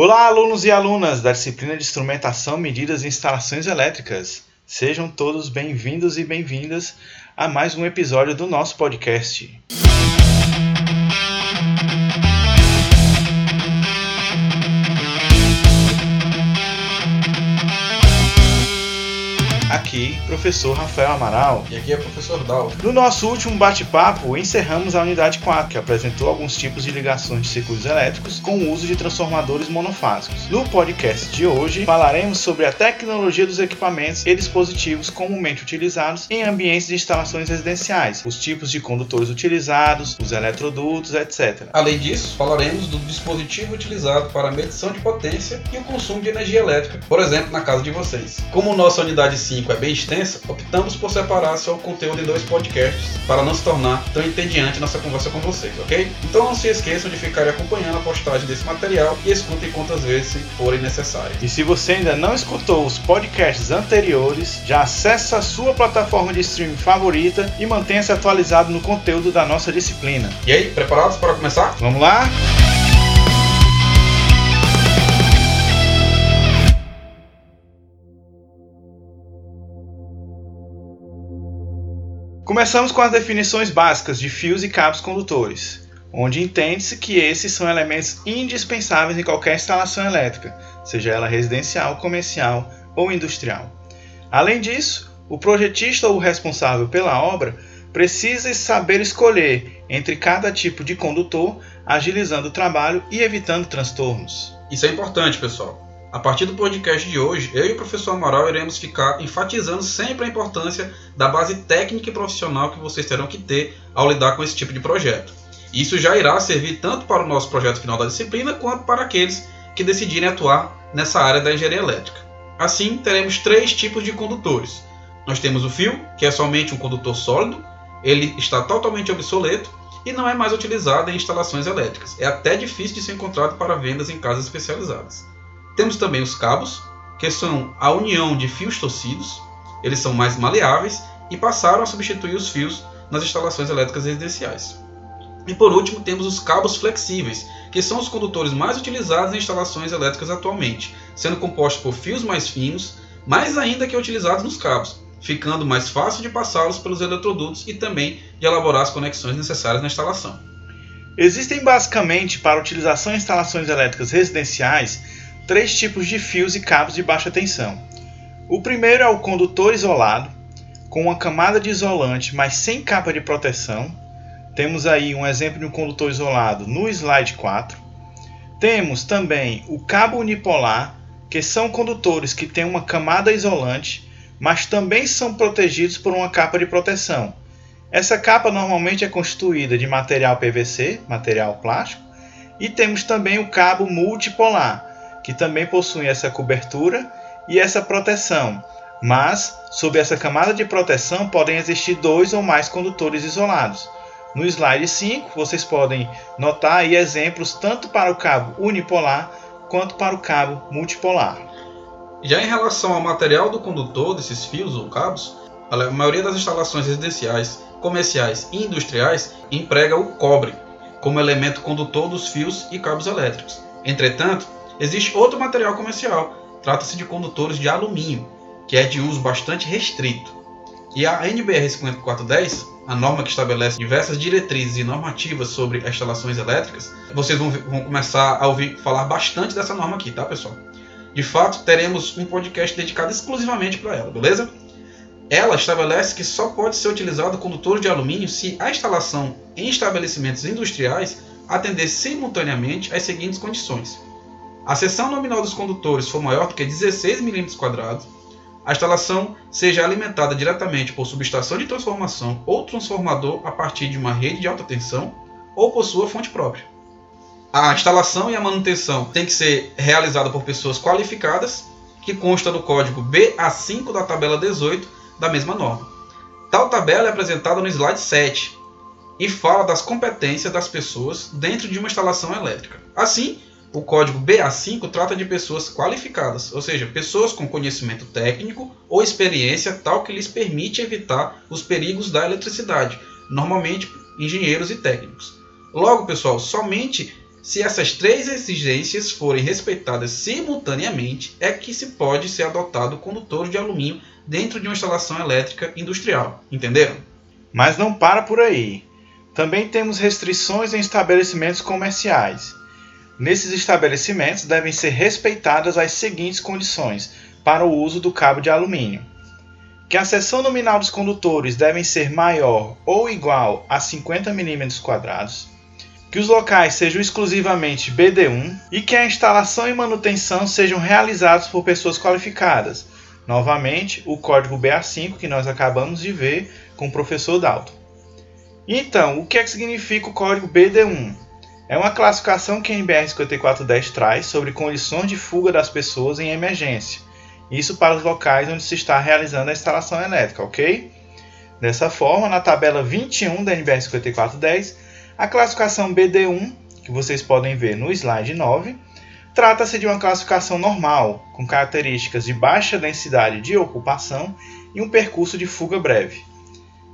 Olá, alunos e alunas da disciplina de Instrumentação, Medidas e Instalações Elétricas. Sejam todos bem-vindos e bem-vindas a mais um episódio do nosso podcast. Aqui, professor Rafael Amaral. E aqui é professor Dal. No nosso último bate-papo, encerramos a unidade 4, que apresentou alguns tipos de ligações de circuitos elétricos com o uso de transformadores monofásicos. No podcast de hoje, falaremos sobre a tecnologia dos equipamentos e dispositivos comumente utilizados em ambientes de instalações residenciais, os tipos de condutores utilizados, os eletrodutos, etc. Além disso, falaremos do dispositivo utilizado para a medição de potência e o consumo de energia elétrica, por exemplo, na casa de vocês. Como nossa unidade 5 5 é bem extensa, optamos por separar seu conteúdo em dois podcasts para não se tornar tão entediante nossa conversa com vocês, ok? Então não se esqueçam de ficarem acompanhando a postagem desse material e escutem quantas vezes forem necessárias. E se você ainda não escutou os podcasts anteriores, já acesse a sua plataforma de streaming favorita e mantenha-se atualizado no conteúdo da nossa disciplina. E aí, preparados para começar? Vamos lá? Começamos com as definições básicas de fios e cabos condutores, onde entende-se que esses são elementos indispensáveis em qualquer instalação elétrica, seja ela residencial, comercial ou industrial. Além disso, o projetista ou o responsável pela obra precisa saber escolher entre cada tipo de condutor, agilizando o trabalho e evitando transtornos. Isso é importante, pessoal. A partir do podcast de hoje, eu e o professor Amaral iremos ficar enfatizando sempre a importância da base técnica e profissional que vocês terão que ter ao lidar com esse tipo de projeto. Isso já irá servir tanto para o nosso projeto final da disciplina quanto para aqueles que decidirem atuar nessa área da engenharia elétrica. Assim, teremos três tipos de condutores. Nós temos o fio, que é somente um condutor sólido, ele está totalmente obsoleto e não é mais utilizado em instalações elétricas. É até difícil de ser encontrado para vendas em casas especializadas. Temos também os cabos, que são a união de fios torcidos, eles são mais maleáveis e passaram a substituir os fios nas instalações elétricas residenciais. E por último, temos os cabos flexíveis, que são os condutores mais utilizados em instalações elétricas atualmente, sendo compostos por fios mais finos, mais ainda que utilizados nos cabos, ficando mais fácil de passá-los pelos eletrodutos e também de elaborar as conexões necessárias na instalação. Existem basicamente para utilização em instalações elétricas residenciais três tipos de fios e cabos de baixa tensão. O primeiro é o condutor isolado, com uma camada de isolante, mas sem capa de proteção. Temos aí um exemplo de um condutor isolado no slide 4. Temos também o cabo unipolar, que são condutores que têm uma camada isolante, mas também são protegidos por uma capa de proteção. Essa capa normalmente é constituída de material PVC, material plástico, e temos também o cabo multipolar, que também possuem essa cobertura e essa proteção, mas sob essa camada de proteção podem existir dois ou mais condutores isolados. No slide 5, vocês podem notar exemplos tanto para o cabo unipolar quanto para o cabo multipolar. Já em relação ao material do condutor desses fios ou cabos, a maioria das instalações residenciais, comerciais e industriais emprega o cobre como elemento condutor dos fios e cabos elétricos. Entretanto, Existe outro material comercial, trata-se de condutores de alumínio, que é de uso bastante restrito. E a NBR 5410, a norma que estabelece diversas diretrizes e normativas sobre instalações elétricas, vocês vão, vão começar a ouvir falar bastante dessa norma aqui, tá pessoal? De fato, teremos um podcast dedicado exclusivamente para ela, beleza? Ela estabelece que só pode ser utilizado condutor de alumínio se a instalação em estabelecimentos industriais atender simultaneamente às seguintes condições: a seção nominal dos condutores for maior do que 16 mm, a instalação seja alimentada diretamente por subestação de transformação ou transformador a partir de uma rede de alta tensão ou por sua fonte própria. A instalação e a manutenção tem que ser realizada por pessoas qualificadas, que consta do código BA5 da tabela 18 da mesma norma. Tal tabela é apresentada no slide 7 e fala das competências das pessoas dentro de uma instalação elétrica. Assim, o código BA5 trata de pessoas qualificadas, ou seja, pessoas com conhecimento técnico ou experiência tal que lhes permite evitar os perigos da eletricidade, normalmente engenheiros e técnicos. Logo, pessoal, somente Se essas três exigências forem respeitadas simultaneamente, é que se pode ser adotado condutores de alumínio dentro de uma instalação elétrica industrial. Entenderam? Mas não para por aí. Também temos restrições em estabelecimentos comerciais. Nesses estabelecimentos devem ser respeitadas as seguintes condições para o uso do cabo de alumínio: que a seção nominal dos condutores devem ser maior ou igual a 50 mm que os locais sejam exclusivamente BD1 e que a instalação e manutenção sejam realizados por pessoas qualificadas. Novamente, o código BA5 que nós acabamos de ver com o professor Dalton. Então, o que é que significa o código BD1? É uma classificação que a NBR 5410 traz sobre condições de fuga das pessoas em emergência. Isso para os locais onde se está realizando a instalação elétrica, ok? Dessa forma, na tabela 21 da NBR 5410, a classificação BD1, que vocês podem ver no slide 9, trata-se de uma classificação normal, com características de baixa densidade de ocupação e um percurso de fuga breve.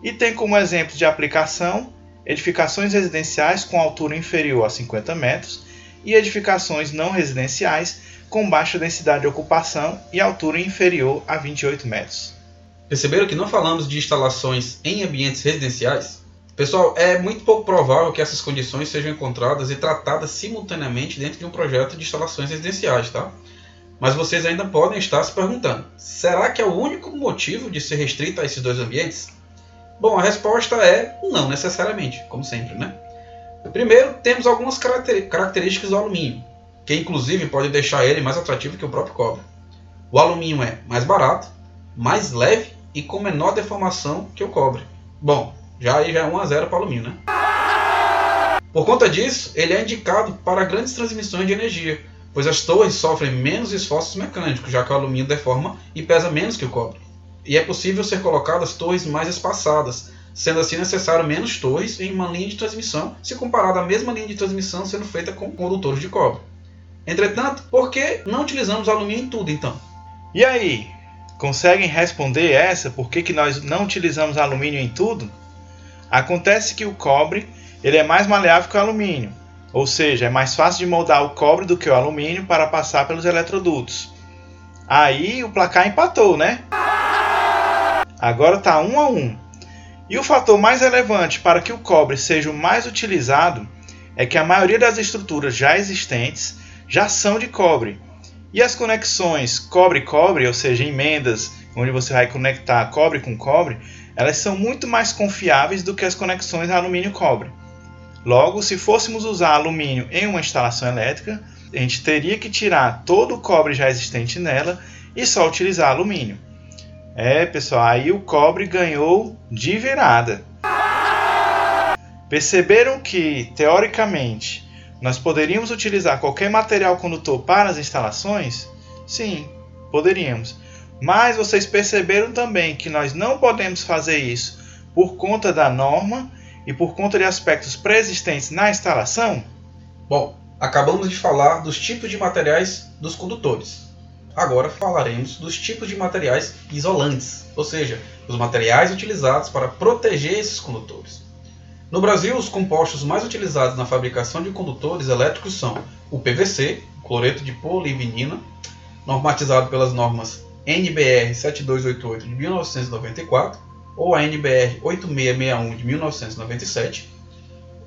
E tem como exemplo de aplicação edificações residenciais com altura inferior a 50 metros e edificações não residenciais com baixa densidade de ocupação e altura inferior a 28 metros. Perceberam que não falamos de instalações em ambientes residenciais? Pessoal, é muito pouco provável que essas condições sejam encontradas e tratadas simultaneamente dentro de um projeto de instalações residenciais, tá? Mas vocês ainda podem estar se perguntando: será que é o único motivo de ser restrito a esses dois ambientes? Bom, a resposta é não necessariamente, como sempre, né? Primeiro, temos algumas características do alumínio, que inclusive pode deixar ele mais atrativo que o próprio cobre. O alumínio é mais barato, mais leve e com menor deformação que o cobre. Bom, já aí já é 1 a 0 para o alumínio, né? Por conta disso, ele é indicado para grandes transmissões de energia, pois as torres sofrem menos esforços mecânicos, já que o alumínio deforma e pesa menos que o cobre. E é possível ser colocadas torres mais espaçadas, sendo assim necessário menos torres em uma linha de transmissão, se comparado à mesma linha de transmissão sendo feita com condutores de cobre. Entretanto, por que não utilizamos alumínio em tudo então? E aí, conseguem responder essa? Por que, que nós não utilizamos alumínio em tudo? Acontece que o cobre ele é mais maleável que o alumínio, ou seja, é mais fácil de moldar o cobre do que o alumínio para passar pelos eletrodutos. Aí o placar empatou, né? Agora está um a um. E o fator mais relevante para que o cobre seja o mais utilizado é que a maioria das estruturas já existentes já são de cobre. E as conexões cobre-cobre, ou seja, emendas onde você vai conectar cobre com cobre, elas são muito mais confiáveis do que as conexões alumínio-cobre. Logo, se fôssemos usar alumínio em uma instalação elétrica, a gente teria que tirar todo o cobre já existente nela e só utilizar alumínio. É, pessoal, aí o cobre ganhou de virada. Perceberam que, teoricamente, nós poderíamos utilizar qualquer material condutor para as instalações? Sim, poderíamos. Mas vocês perceberam também que nós não podemos fazer isso por conta da norma e por conta de aspectos pré-existentes na instalação? Bom, acabamos de falar dos tipos de materiais dos condutores. Agora falaremos dos tipos de materiais isolantes, ou seja, os materiais utilizados para proteger esses condutores. No Brasil, os compostos mais utilizados na fabricação de condutores elétricos são o PVC, cloreto de polivinila, normatizado pelas normas NBR 7288 de 1994 ou a NBR 8661 de 1997,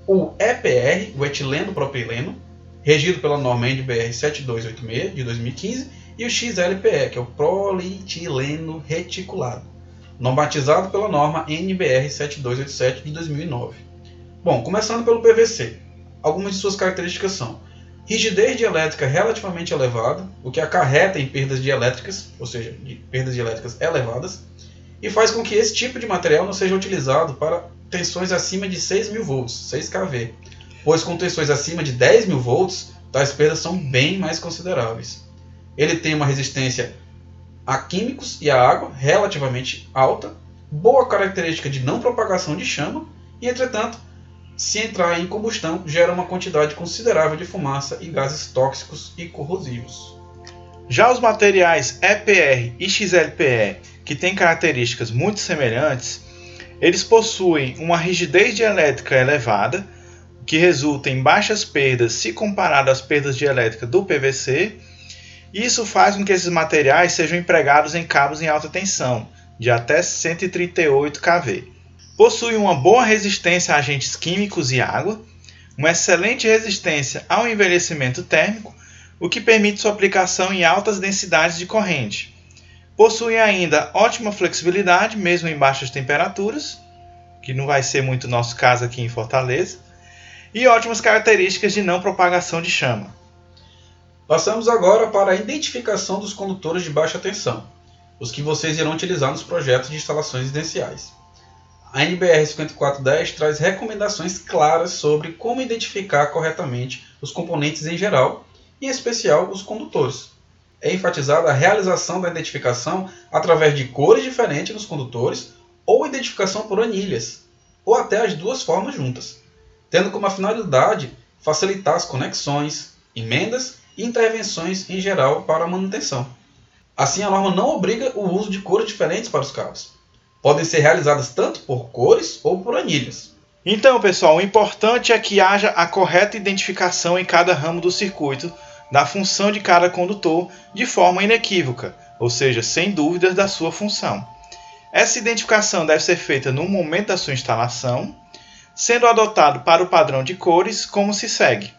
o EPR, o etileno propileno, regido pela norma NBR 7286 de 2015, e o XLPE, que é o polietileno reticulado, normatizado pela norma NBR 7287 de 2009. Bom, começando pelo PVC. Algumas de suas características são rigidez dielétrica relativamente elevada, o que acarreta em perdas dielétricas, ou seja, de perdas dielétricas elevadas, e faz com que esse tipo de material não seja utilizado para tensões acima de 6.000 volts, 6 kV, pois com tensões acima de 10.000 volts, tais perdas são bem mais consideráveis. Ele tem uma resistência a químicos e a água relativamente alta, boa característica de não propagação de chama, e entretanto se entrar em combustão, gera uma quantidade considerável de fumaça e gases tóxicos e corrosivos. Já os materiais EPR e XLPE, que têm características muito semelhantes, eles possuem uma rigidez dielétrica elevada, que resulta em baixas perdas se comparado às perdas de elétrica do PVC. Isso faz com que esses materiais sejam empregados em cabos em alta tensão, de até 138 kV. Possui uma boa resistência a agentes químicos e água, uma excelente resistência ao envelhecimento térmico, o que permite sua aplicação em altas densidades de corrente. Possui ainda ótima flexibilidade, mesmo em baixas temperaturas, que não vai ser muito nosso caso aqui em Fortaleza, e ótimas características de não propagação de chama. Passamos agora para a identificação dos condutores de baixa tensão, os que vocês irão utilizar nos projetos de instalações residenciais. A NBR 5410 traz recomendações claras sobre como identificar corretamente os componentes em geral, em especial os condutores. É enfatizada a realização da identificação através de cores diferentes nos condutores ou identificação por anilhas, ou até as duas formas juntas, tendo como finalidade facilitar as conexões, emendas intervenções em geral para a manutenção. Assim, a norma não obriga o uso de cores diferentes para os cabos. Podem ser realizadas tanto por cores ou por anilhas. Então, pessoal, o importante é que haja a correta identificação em cada ramo do circuito da função de cada condutor de forma inequívoca, ou seja, sem dúvidas da sua função. Essa identificação deve ser feita no momento da sua instalação, sendo adotado para o padrão de cores como se segue.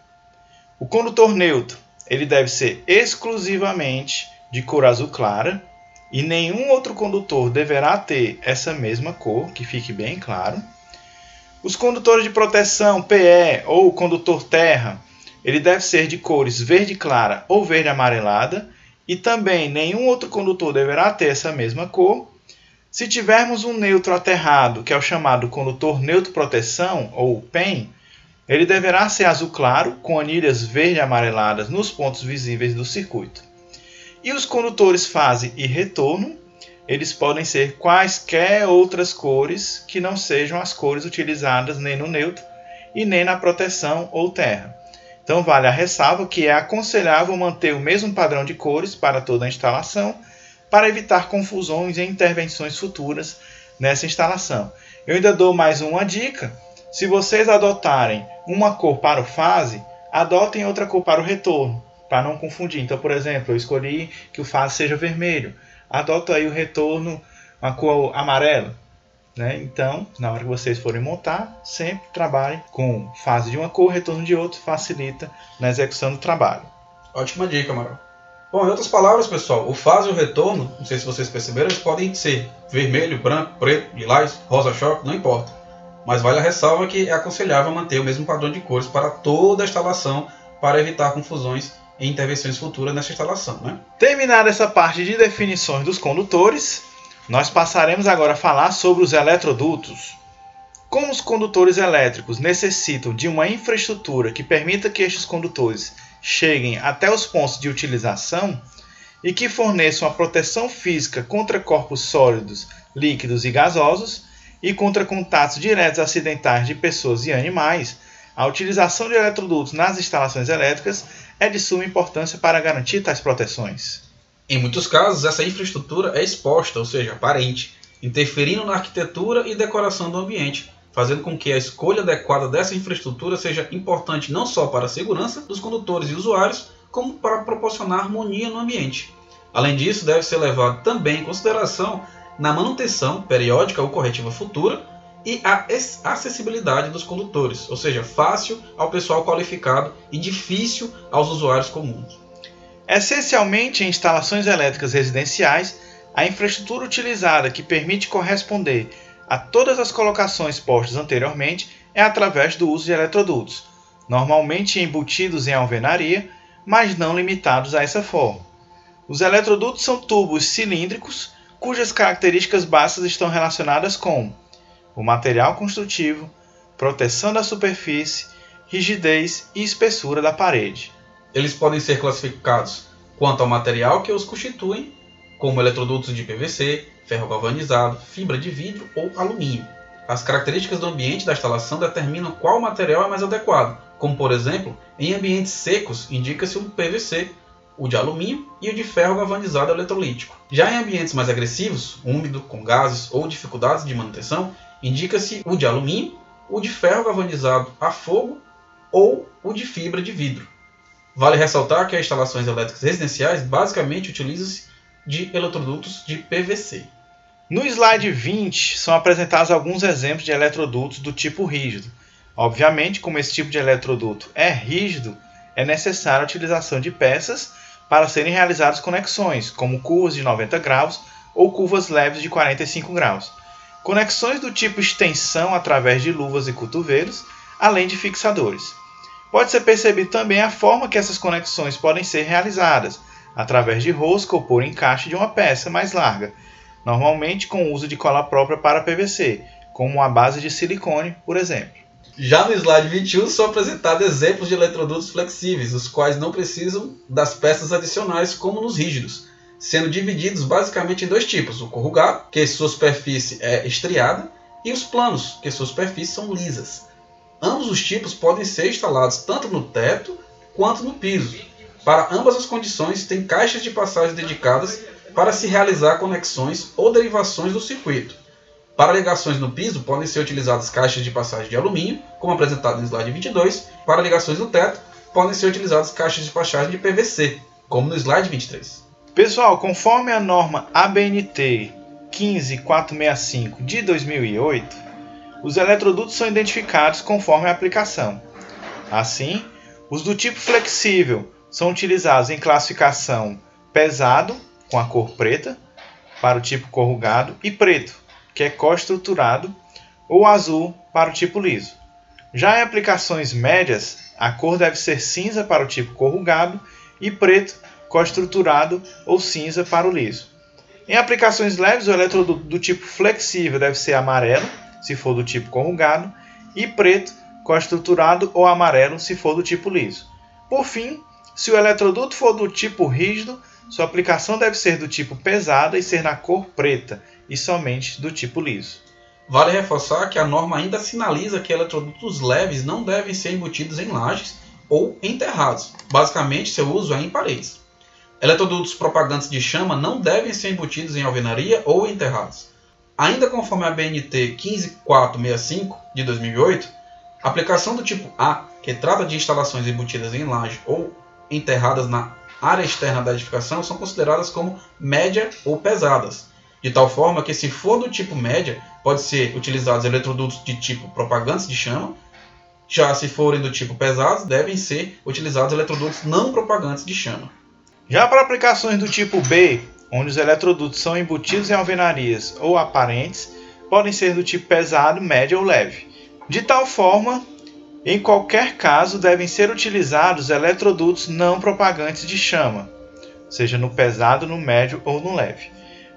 O condutor neutro ele deve ser exclusivamente de cor azul clara e nenhum outro condutor deverá ter essa mesma cor, que fique bem claro. Os condutores de proteção PE ou condutor terra, ele deve ser de cores verde clara ou verde amarelada e também nenhum outro condutor deverá ter essa mesma cor se tivermos um neutro aterrado, que é o chamado condutor neutro proteção, ou PEN, ele deverá ser azul claro, com anilhas verde amareladas nos pontos visíveis do circuito. E os condutores fase e retorno, eles podem ser quaisquer outras cores que não sejam as cores utilizadas nem no neutro e nem na proteção ou terra. Então vale a ressalva que é aconselhável manter o mesmo padrão de cores para toda a instalação para evitar confusões e intervenções futuras nessa instalação. Eu ainda dou mais uma dica: se vocês adotarem uma cor para o fase, adotem outra cor para o retorno, para não confundir. Então, por exemplo, eu escolhi que o fase seja vermelho, adoto aí o retorno uma cor amarela. Né? Então, na hora que vocês forem montar, sempre trabalhem com fase de uma cor, retorno de outra, facilita na execução do trabalho. Ótima dica, Amaral. Bom, em outras palavras, pessoal, o fase e o retorno, não sei se vocês perceberam, eles podem ser vermelho, branco, preto, lilás, rosa choque, não importa. Mas vale a ressalva que é aconselhável manter o mesmo padrão de cores para toda a instalação para evitar confusões e intervenções futuras nessa instalação. Né? Terminada essa parte de definições dos condutores, nós passaremos agora a falar sobre os eletrodutos. Como os condutores elétricos necessitam de uma infraestrutura que permita que estes condutores cheguem até os pontos de utilização e que forneçam a proteção física contra corpos sólidos, líquidos e gasosos e contra contatos diretos acidentais de pessoas e animais, a utilização de eletrodutos nas instalações elétricas é de suma importância para garantir tais proteções. Em muitos casos, essa infraestrutura é exposta, ou seja, aparente, interferindo na arquitetura e decoração do ambiente, fazendo com que a escolha adequada dessa infraestrutura seja importante não só para a segurança dos condutores e usuários, como para proporcionar harmonia no ambiente. Além disso, deve ser levado também em consideração na manutenção periódica ou corretiva futura e a acessibilidade dos condutores, ou seja, fácil ao pessoal qualificado e difícil aos usuários comuns. Essencialmente, em instalações elétricas residenciais, a infraestrutura utilizada que permite corresponder a todas as colocações postas anteriormente é através do uso de eletrodutos, normalmente embutidos em alvenaria, mas não limitados a essa forma. Os eletrodutos são tubos cilíndricos cujas características básicas estão relacionadas com o material construtivo, proteção da superfície, rigidez e espessura da parede. Eles podem ser classificados quanto ao material que os constituem, como eletrodutos de PVC, ferro galvanizado, fibra de vidro ou alumínio. As características do ambiente da instalação determinam qual material é mais adequado, como por exemplo, em ambientes secos indica-se o PVC, o de alumínio e o de ferro galvanizado eletrolítico. Já em ambientes mais agressivos, úmido, com gases ou dificuldades de manutenção, indica-se o de alumínio, o de ferro galvanizado a fogo ou o de fibra de vidro. Vale ressaltar que as instalações elétricas residenciais basicamente utilizam-se de eletrodutos de PVC. No slide 20 são apresentados alguns exemplos de eletrodutos do tipo rígido. Obviamente, como esse tipo de eletroduto é rígido, é necessária a utilização de peças para serem realizadas conexões, como curvas de 90 graus ou curvas leves de 45 graus. Conexões do tipo extensão através de luvas e cotovelos, além de fixadores. Pode ser percebido também a forma que essas conexões podem ser realizadas, através de rosca ou por encaixe de uma peça mais larga, normalmente com o uso de cola própria para PVC, como a base de silicone, por exemplo. Já no slide 21 são apresentados exemplos de eletrodutos flexíveis, os quais não precisam das peças adicionais como nos rígidos, sendo divididos basicamente em dois tipos: o corrugado, que sua superfície é estriada, e os planos, que suas superfícies são lisas. Ambos os tipos podem ser instalados tanto no teto quanto no piso. Para ambas as condições, tem caixas de passagem dedicadas para se realizar conexões ou derivações do circuito. Para ligações no piso, podem ser utilizadas caixas de passagem de alumínio, como apresentado no slide 22. Para ligações no teto, podem ser utilizadas caixas de passagem de PVC, como no slide 23. Pessoal, conforme a norma ABNT 15465 de 2008, os eletrodutos são identificados conforme a aplicação. Assim, os do tipo flexível são utilizados em classificação pesado, com a cor preta, para o tipo corrugado, e preto, que é co-estruturado, ou azul para o tipo liso. Já em aplicações médias, a cor deve ser cinza para o tipo corrugado e preto, co-estruturado ou cinza para o liso. Em aplicações leves, o eletroduto do tipo flexível deve ser amarelo, se for do tipo corrugado, e preto, co-estruturado ou amarelo, se for do tipo liso. Por fim, se o eletroduto for do tipo rígido, sua aplicação deve ser do tipo pesada e ser na cor preta, e somente do tipo liso. Vale reforçar que a norma ainda sinaliza que eletrodutos leves não devem ser embutidos em lajes ou enterrados. Basicamente, seu uso é em paredes. Eletrodutos propagantes de chama não devem ser embutidos em alvenaria ou enterrados. Ainda conforme a BNT 15465 de 2008, a aplicação do tipo A, que trata de instalações embutidas em laje ou enterradas na área externa da edificação, são consideradas como média ou pesadas, de tal forma que, se for do tipo média, pode ser utilizados eletrodutos de tipo propagantes de chama, já se forem do tipo pesados, devem ser utilizados eletrodutos não propagantes de chama. Já para aplicações do tipo B, onde os eletrodutos são embutidos em alvenarias ou aparentes, podem ser do tipo pesado, médio ou leve. De tal forma, em qualquer caso, devem ser utilizados eletrodutos não propagantes de chama, seja no pesado, no médio ou no leve.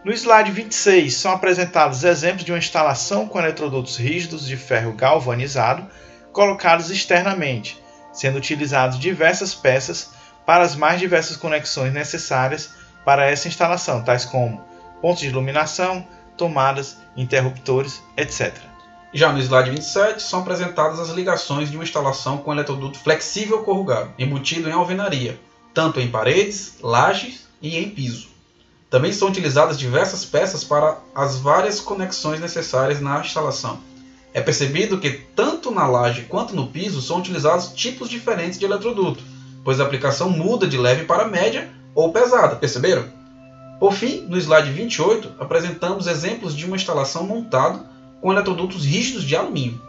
No slide 26 são apresentados exemplos de uma instalação com eletrodutos rígidos de ferro galvanizado colocados externamente, sendo utilizados diversas peças para as mais diversas conexões necessárias para essa instalação, tais como pontos de iluminação, tomadas, interruptores, etc. Já no slide 27 são apresentadas as ligações de uma instalação com eletroduto flexível corrugado, embutido em alvenaria, tanto em paredes, lajes e em piso. Também são utilizadas diversas peças para as várias conexões necessárias na instalação. É percebido que tanto na laje quanto no piso são utilizados tipos diferentes de eletroduto, pois a aplicação muda de leve para média ou pesada, perceberam? Por fim, no slide 28, apresentamos exemplos de uma instalação montada com eletrodutos rígidos de alumínio.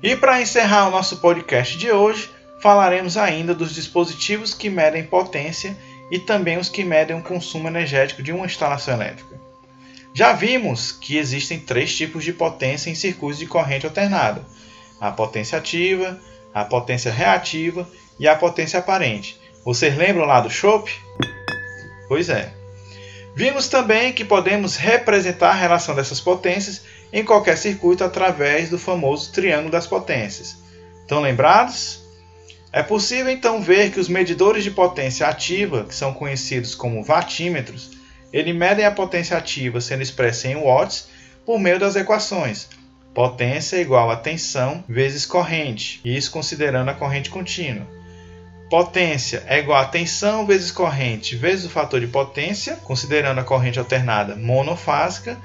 E para encerrar o nosso podcast de hoje, falaremos ainda dos dispositivos que medem potência e também os que medem o consumo energético de uma instalação elétrica. Já vimos que existem três tipos de potência em circuitos de corrente alternada: a potência ativa, a potência reativa e a potência aparente. Vocês lembram lá do Chopp? Pois é. Vimos também que podemos representar a relação dessas potências em qualquer circuito através do famoso triângulo das potências. Estão lembrados? É possível então ver que os medidores de potência ativa, que são conhecidos como vatímetros, eles medem a potência ativa sendo expressa em watts por meio das equações. Potência igual a tensão vezes corrente, isso considerando a corrente contínua. Potência é igual a tensão vezes corrente vezes o fator de potência, considerando a corrente alternada monofásica,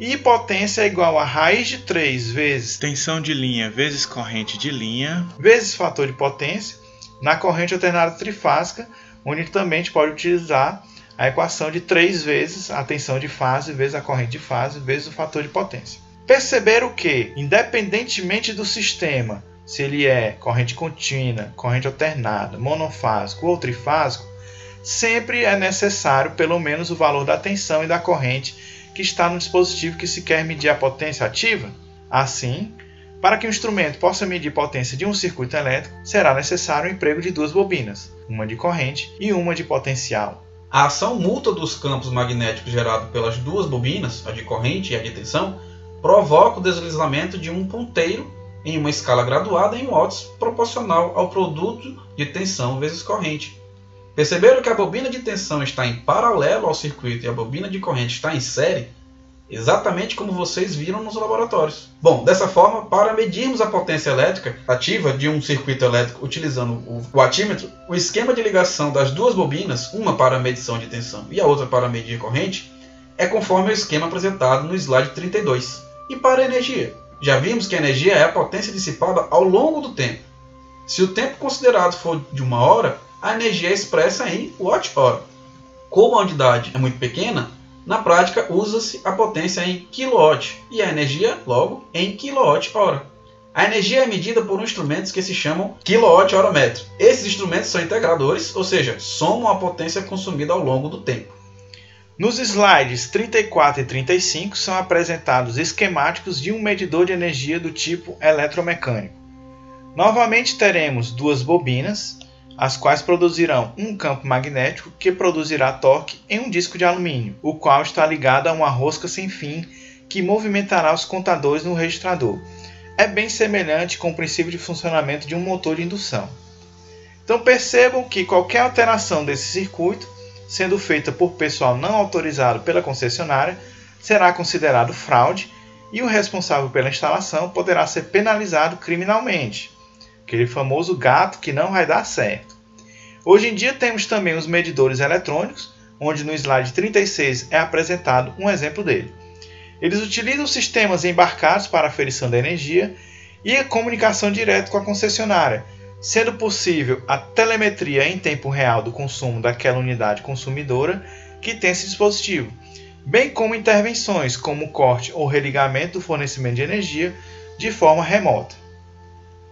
E potência é igual a raiz de 3 vezes. Tensão de linha vezes corrente de linha vezes fator de potência. Na corrente alternada trifásica, onde também a gente pode utilizar a equação de 3 vezes a tensão de fase vezes a corrente de fase vezes o fator de potência. Perceberam que, independentemente do sistema, se ele é corrente contínua, corrente alternada, monofásico ou trifásico, sempre é necessário pelo menos o valor da tensão e da corrente que está no dispositivo que se quer medir a potência ativa. Assim, para que o instrumento possa medir potência de um circuito elétrico, será necessário o emprego de duas bobinas, uma de corrente e uma de potencial. A ação mútua dos campos magnéticos gerado pelas duas bobinas, a de corrente e a de tensão, provoca o deslizamento de um ponteiro em uma escala graduada em watts proporcional ao produto de tensão vezes corrente. Perceberam que a bobina de tensão está em paralelo ao circuito e a bobina de corrente está em série? Exatamente como vocês viram nos laboratórios. Bom, dessa forma, para medirmos a potência elétrica ativa de um circuito elétrico utilizando o watímetro, o esquema de ligação das duas bobinas, uma para medição de tensão e a outra para medir corrente, é conforme o esquema apresentado no slide 32. E para a energia? Já vimos que a energia é a potência dissipada ao longo do tempo. Se o tempo considerado for de uma hora, a energia é expressa em watt-hora. Como a unidade é muito pequena, na prática usa-se a potência em kilowatt e a energia, logo, em quilowatt-hora. A energia é medida por instrumentos que se chamam quilowatt-hora-metro. Esses instrumentos são integradores, ou seja, somam a potência consumida ao longo do tempo. Nos slides 34 e 35 são apresentados esquemáticos de um medidor de energia do tipo eletromecânico. Novamente teremos duas bobinas, as quais produzirão um campo magnético que produzirá torque em um disco de alumínio, o qual está ligado a uma rosca sem fim que movimentará os contadores no registrador. É bem semelhante com o princípio de funcionamento de um motor de indução. Então percebam que qualquer alteração desse circuito sendo feita por pessoal não autorizado pela concessionária, será considerado fraude e o responsável pela instalação poderá ser penalizado criminalmente. Aquele famoso gato que não vai dar certo. Hoje em dia temos também os medidores eletrônicos, onde no slide 36 é apresentado um exemplo dele. Eles utilizam sistemas embarcados para aferição da energia e a comunicação direta com a concessionária, sendo possível a telemetria em tempo real do consumo daquela unidade consumidora que tem esse dispositivo, bem como intervenções como corte ou religamento do fornecimento de energia de forma remota.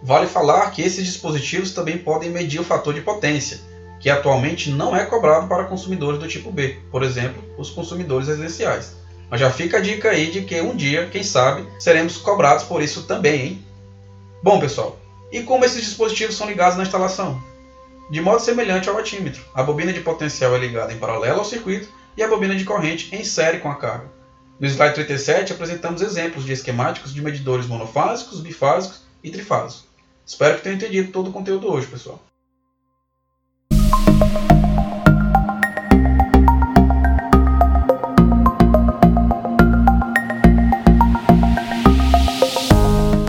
Vale falar que esses dispositivos também podem medir o fator de potência, que atualmente não é cobrado para consumidores do tipo B, por exemplo, os consumidores residenciais. Mas já fica a dica aí de que um dia, quem sabe, seremos cobrados por isso também, hein? Bom, pessoal, e como esses dispositivos são ligados na instalação? De modo semelhante ao atímetro, a bobina de potencial é ligada em paralelo ao circuito e a bobina de corrente em série com a carga. No slide 37 apresentamos exemplos de esquemáticos de medidores monofásicos, bifásicos e trifásicos. Espero que tenham entendido todo o conteúdo hoje, pessoal.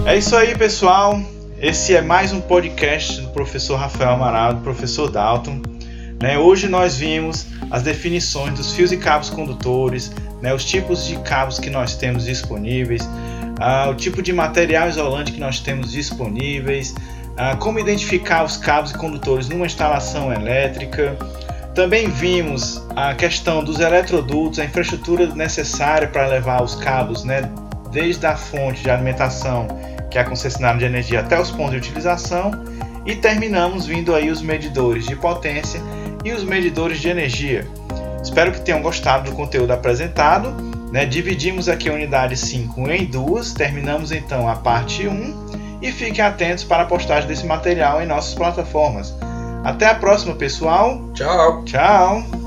É isso aí, pessoal. Esse é mais um podcast do professor Rafael Amaral, do professor Dalton. Né, hoje nós vimos as definições dos fios e cabos condutores, né, os tipos de cabos que nós temos disponíveis, uh, o tipo de material isolante que nós temos disponíveis, uh, como identificar os cabos e condutores numa instalação elétrica. Também vimos a questão dos eletrodutos, a infraestrutura necessária para levar os cabos né, desde a fonte de alimentação que é a concessionária de energia até os pontos de utilização, e terminamos vindo aí os medidores de potência e os medidores de energia. Espero que tenham gostado do conteúdo apresentado. Né? Dividimos aqui a unidade 5 em duas, terminamos então a parte 1 e fiquem atentos para a postagem desse material em nossas plataformas. Até a próxima, pessoal. Tchau. Tchau.